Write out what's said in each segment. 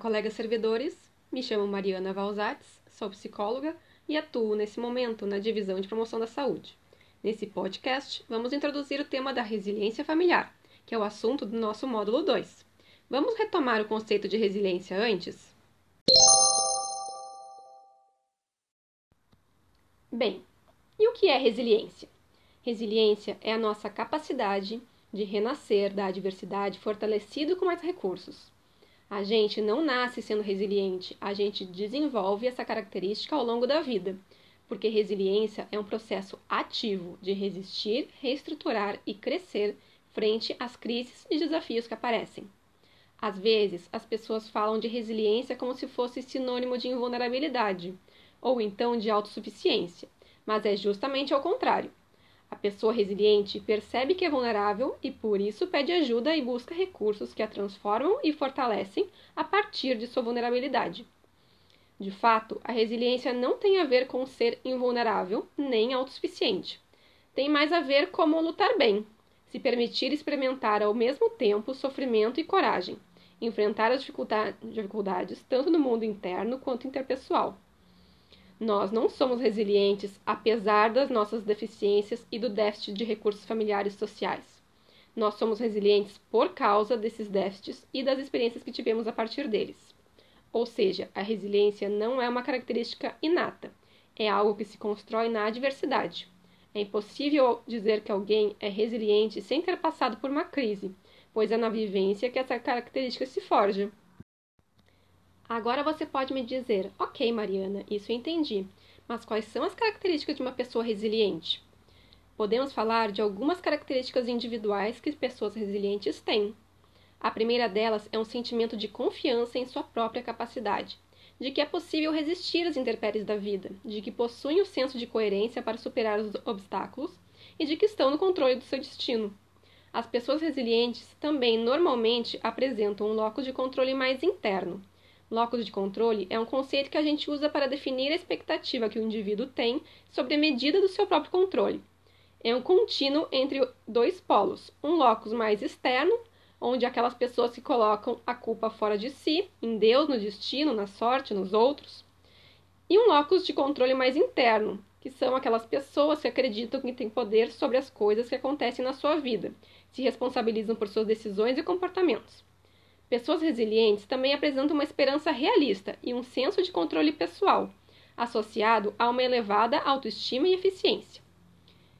colegas servidores. Me chamo Mariana Valzates, sou psicóloga e atuo nesse momento na divisão de promoção da saúde. Nesse podcast, vamos introduzir o tema da resiliência familiar, que é o assunto do nosso módulo 2. Vamos retomar o conceito de resiliência antes? Bem, e o que é resiliência? Resiliência é a nossa capacidade de renascer da adversidade fortalecido com mais recursos. A gente não nasce sendo resiliente, a gente desenvolve essa característica ao longo da vida, porque resiliência é um processo ativo de resistir, reestruturar e crescer frente às crises e desafios que aparecem. Às vezes, as pessoas falam de resiliência como se fosse sinônimo de invulnerabilidade, ou então de autossuficiência, mas é justamente ao contrário. A pessoa resiliente percebe que é vulnerável e por isso pede ajuda e busca recursos que a transformam e fortalecem a partir de sua vulnerabilidade. De fato, a resiliência não tem a ver com ser invulnerável nem autossuficiente. Tem mais a ver como lutar bem, se permitir experimentar ao mesmo tempo sofrimento e coragem, enfrentar as dificuldades tanto no mundo interno quanto interpessoal. Nós não somos resilientes apesar das nossas deficiências e do déficit de recursos familiares sociais. Nós somos resilientes por causa desses déficits e das experiências que tivemos a partir deles. Ou seja, a resiliência não é uma característica inata, é algo que se constrói na adversidade. É impossível dizer que alguém é resiliente sem ter passado por uma crise, pois é na vivência que essa característica se forja. Agora você pode me dizer, ok, Mariana, isso eu entendi, mas quais são as características de uma pessoa resiliente? Podemos falar de algumas características individuais que pessoas resilientes têm. A primeira delas é um sentimento de confiança em sua própria capacidade, de que é possível resistir às intempéries da vida, de que possuem o senso de coerência para superar os obstáculos e de que estão no controle do seu destino. As pessoas resilientes também normalmente apresentam um locus de controle mais interno, Locus de controle é um conceito que a gente usa para definir a expectativa que o indivíduo tem sobre a medida do seu próprio controle. É um contínuo entre dois polos, um locus mais externo, onde aquelas pessoas que colocam a culpa fora de si, em Deus, no destino, na sorte, nos outros, e um locus de controle mais interno, que são aquelas pessoas que acreditam que têm poder sobre as coisas que acontecem na sua vida, se responsabilizam por suas decisões e comportamentos. Pessoas resilientes também apresentam uma esperança realista e um senso de controle pessoal, associado a uma elevada autoestima e eficiência.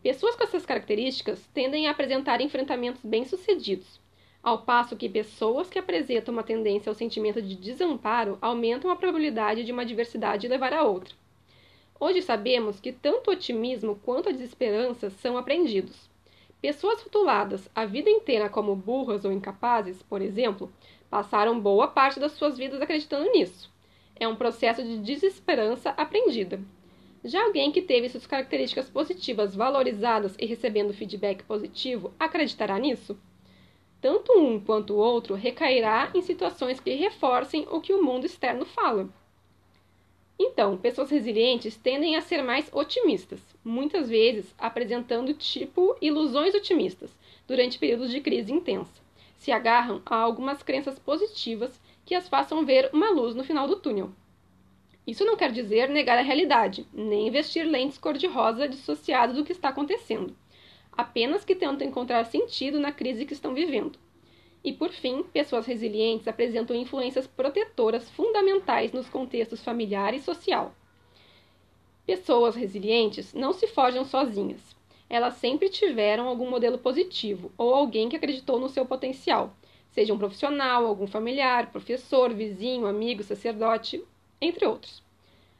Pessoas com essas características tendem a apresentar enfrentamentos bem-sucedidos, ao passo que pessoas que apresentam uma tendência ao sentimento de desamparo aumentam a probabilidade de uma adversidade levar a outra. Hoje sabemos que tanto o otimismo quanto a desesperança são aprendidos. Pessoas rotuladas a vida inteira como burras ou incapazes, por exemplo, passaram boa parte das suas vidas acreditando nisso. É um processo de desesperança aprendida. Já alguém que teve suas características positivas valorizadas e recebendo feedback positivo acreditará nisso? Tanto um quanto o outro recairá em situações que reforcem o que o mundo externo fala. Então, pessoas resilientes tendem a ser mais otimistas, muitas vezes apresentando tipo ilusões otimistas durante períodos de crise intensa. Se agarram a algumas crenças positivas que as façam ver uma luz no final do túnel. Isso não quer dizer negar a realidade, nem investir lentes cor-de-rosa dissociadas do que está acontecendo, apenas que tentam encontrar sentido na crise que estão vivendo. E por fim, pessoas resilientes apresentam influências protetoras fundamentais nos contextos familiar e social. Pessoas resilientes não se forjam sozinhas. Elas sempre tiveram algum modelo positivo ou alguém que acreditou no seu potencial, seja um profissional, algum familiar, professor, vizinho, amigo, sacerdote, entre outros.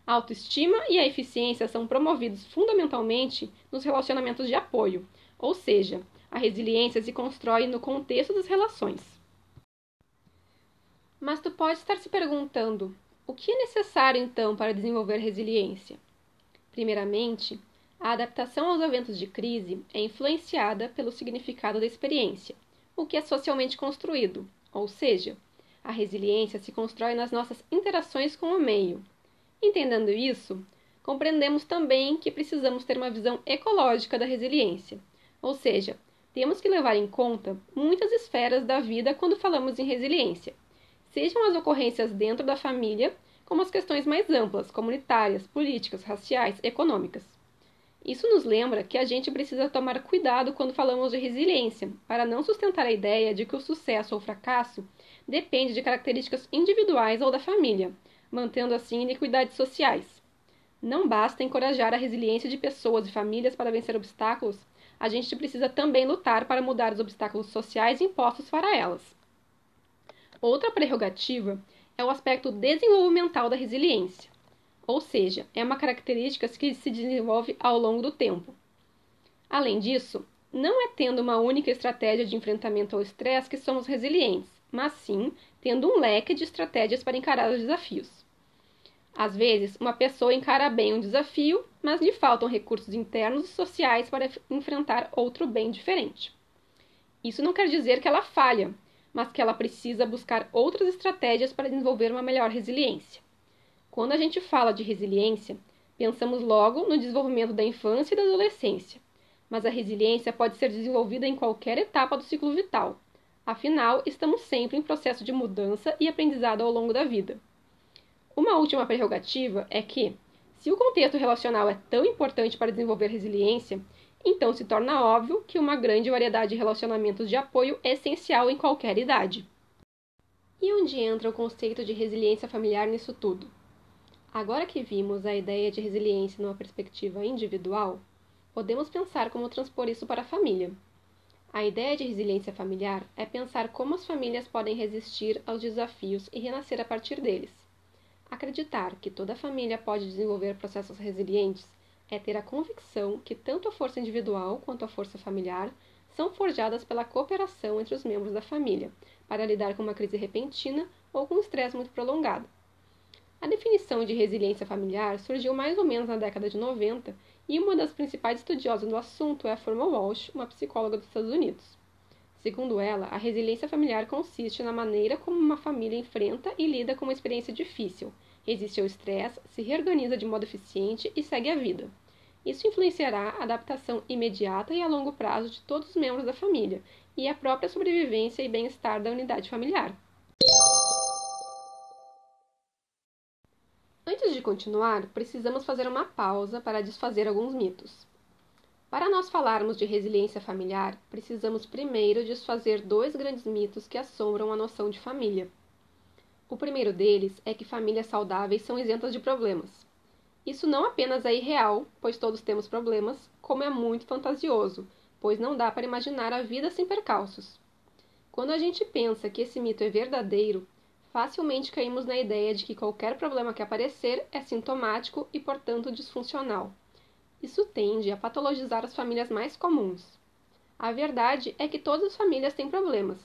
A autoestima e a eficiência são promovidos fundamentalmente nos relacionamentos de apoio, ou seja, a resiliência se constrói no contexto das relações. Mas tu pode estar se perguntando: o que é necessário então para desenvolver resiliência? Primeiramente, a adaptação aos eventos de crise é influenciada pelo significado da experiência, o que é socialmente construído, ou seja, a resiliência se constrói nas nossas interações com o meio. Entendendo isso, compreendemos também que precisamos ter uma visão ecológica da resiliência, ou seja, temos que levar em conta muitas esferas da vida quando falamos em resiliência, sejam as ocorrências dentro da família, como as questões mais amplas, comunitárias, políticas, raciais, econômicas. Isso nos lembra que a gente precisa tomar cuidado quando falamos de resiliência, para não sustentar a ideia de que o sucesso ou fracasso depende de características individuais ou da família, mantendo assim iniquidades sociais. Não basta encorajar a resiliência de pessoas e famílias para vencer obstáculos, a gente precisa também lutar para mudar os obstáculos sociais impostos para elas. Outra prerrogativa é o aspecto desenvolvimental da resiliência ou seja, é uma característica que se desenvolve ao longo do tempo. Além disso, não é tendo uma única estratégia de enfrentamento ao estresse que somos resilientes, mas sim tendo um leque de estratégias para encarar os desafios. Às vezes, uma pessoa encara bem um desafio, mas lhe faltam recursos internos e sociais para enfrentar outro bem diferente. Isso não quer dizer que ela falha, mas que ela precisa buscar outras estratégias para desenvolver uma melhor resiliência. Quando a gente fala de resiliência, pensamos logo no desenvolvimento da infância e da adolescência, mas a resiliência pode ser desenvolvida em qualquer etapa do ciclo vital. Afinal, estamos sempre em processo de mudança e aprendizado ao longo da vida. Uma última prerrogativa é que, se o contexto relacional é tão importante para desenvolver resiliência, então se torna óbvio que uma grande variedade de relacionamentos de apoio é essencial em qualquer idade. E onde entra o conceito de resiliência familiar nisso tudo? Agora que vimos a ideia de resiliência numa perspectiva individual, podemos pensar como transpor isso para a família. A ideia de resiliência familiar é pensar como as famílias podem resistir aos desafios e renascer a partir deles. Acreditar que toda família pode desenvolver processos resilientes é ter a convicção que tanto a força individual quanto a força familiar são forjadas pela cooperação entre os membros da família para lidar com uma crise repentina ou com um estresse muito prolongado. A definição de resiliência familiar surgiu mais ou menos na década de 90 e uma das principais estudiosas do assunto é a Forma Walsh, uma psicóloga dos Estados Unidos. Segundo ela, a resiliência familiar consiste na maneira como uma família enfrenta e lida com uma experiência difícil, resiste ao estresse, se reorganiza de modo eficiente e segue a vida. Isso influenciará a adaptação imediata e a longo prazo de todos os membros da família e a própria sobrevivência e bem-estar da unidade familiar. Antes de continuar, precisamos fazer uma pausa para desfazer alguns mitos. Para nós falarmos de resiliência familiar, precisamos primeiro desfazer dois grandes mitos que assombram a noção de família. O primeiro deles é que famílias saudáveis são isentas de problemas. Isso não apenas é irreal, pois todos temos problemas, como é muito fantasioso, pois não dá para imaginar a vida sem percalços. Quando a gente pensa que esse mito é verdadeiro, facilmente caímos na ideia de que qualquer problema que aparecer é sintomático e, portanto, disfuncional. Isso tende a patologizar as famílias mais comuns. A verdade é que todas as famílias têm problemas,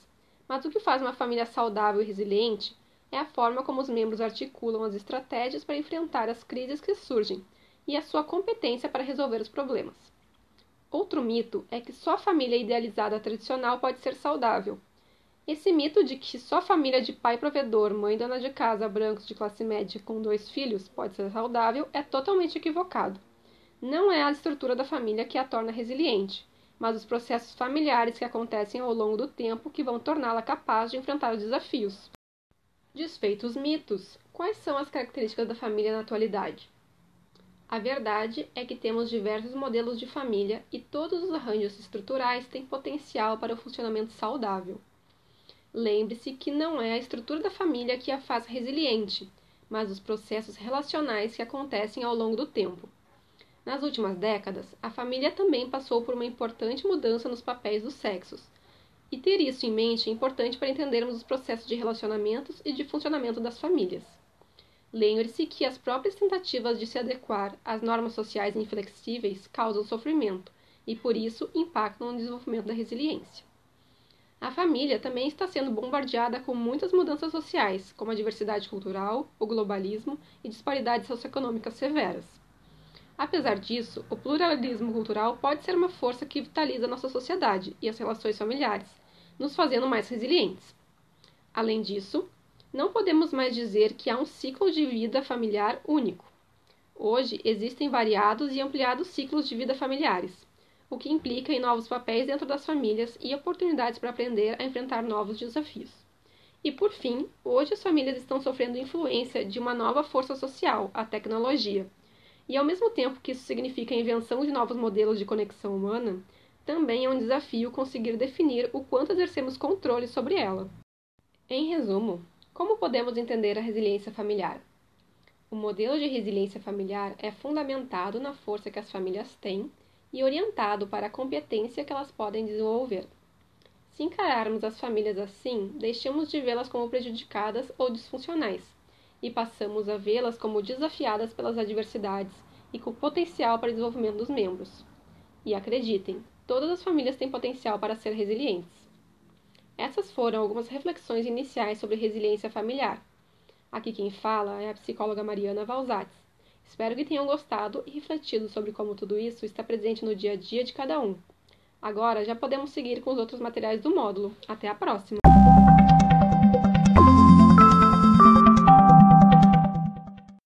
mas o que faz uma família saudável e resiliente é a forma como os membros articulam as estratégias para enfrentar as crises que surgem e a sua competência para resolver os problemas. Outro mito é que só a família idealizada tradicional pode ser saudável, esse mito de que só família de pai provedor, mãe dona de casa, brancos de classe média com dois filhos pode ser saudável é totalmente equivocado. Não é a estrutura da família que a torna resiliente, mas os processos familiares que acontecem ao longo do tempo que vão torná-la capaz de enfrentar os desafios. Desfeitos mitos, quais são as características da família na atualidade? A verdade é que temos diversos modelos de família e todos os arranjos estruturais têm potencial para o funcionamento saudável. Lembre-se que não é a estrutura da família que a faz resiliente, mas os processos relacionais que acontecem ao longo do tempo. Nas últimas décadas, a família também passou por uma importante mudança nos papéis dos sexos, e ter isso em mente é importante para entendermos os processos de relacionamentos e de funcionamento das famílias. Lembre-se que as próprias tentativas de se adequar às normas sociais inflexíveis causam sofrimento e, por isso, impactam no desenvolvimento da resiliência. A família também está sendo bombardeada com muitas mudanças sociais, como a diversidade cultural, o globalismo e disparidades socioeconômicas severas. Apesar disso, o pluralismo cultural pode ser uma força que vitaliza nossa sociedade e as relações familiares, nos fazendo mais resilientes. Além disso, não podemos mais dizer que há um ciclo de vida familiar único. Hoje existem variados e ampliados ciclos de vida familiares, o que implica em novos papéis dentro das famílias e oportunidades para aprender a enfrentar novos desafios. E por fim, hoje as famílias estão sofrendo influência de uma nova força social, a tecnologia. E ao mesmo tempo que isso significa a invenção de novos modelos de conexão humana, também é um desafio conseguir definir o quanto exercemos controle sobre ela. Em resumo, como podemos entender a resiliência familiar? O modelo de resiliência familiar é fundamentado na força que as famílias têm e orientado para a competência que elas podem desenvolver. Se encararmos as famílias assim, deixamos de vê-las como prejudicadas ou disfuncionais e passamos a vê-las como desafiadas pelas adversidades e com potencial para desenvolvimento dos membros. E acreditem, todas as famílias têm potencial para ser resilientes. Essas foram algumas reflexões iniciais sobre resiliência familiar. Aqui quem fala é a psicóloga Mariana Valzatz. Espero que tenham gostado e refletido sobre como tudo isso está presente no dia a dia de cada um. Agora já podemos seguir com os outros materiais do módulo. Até a próxima!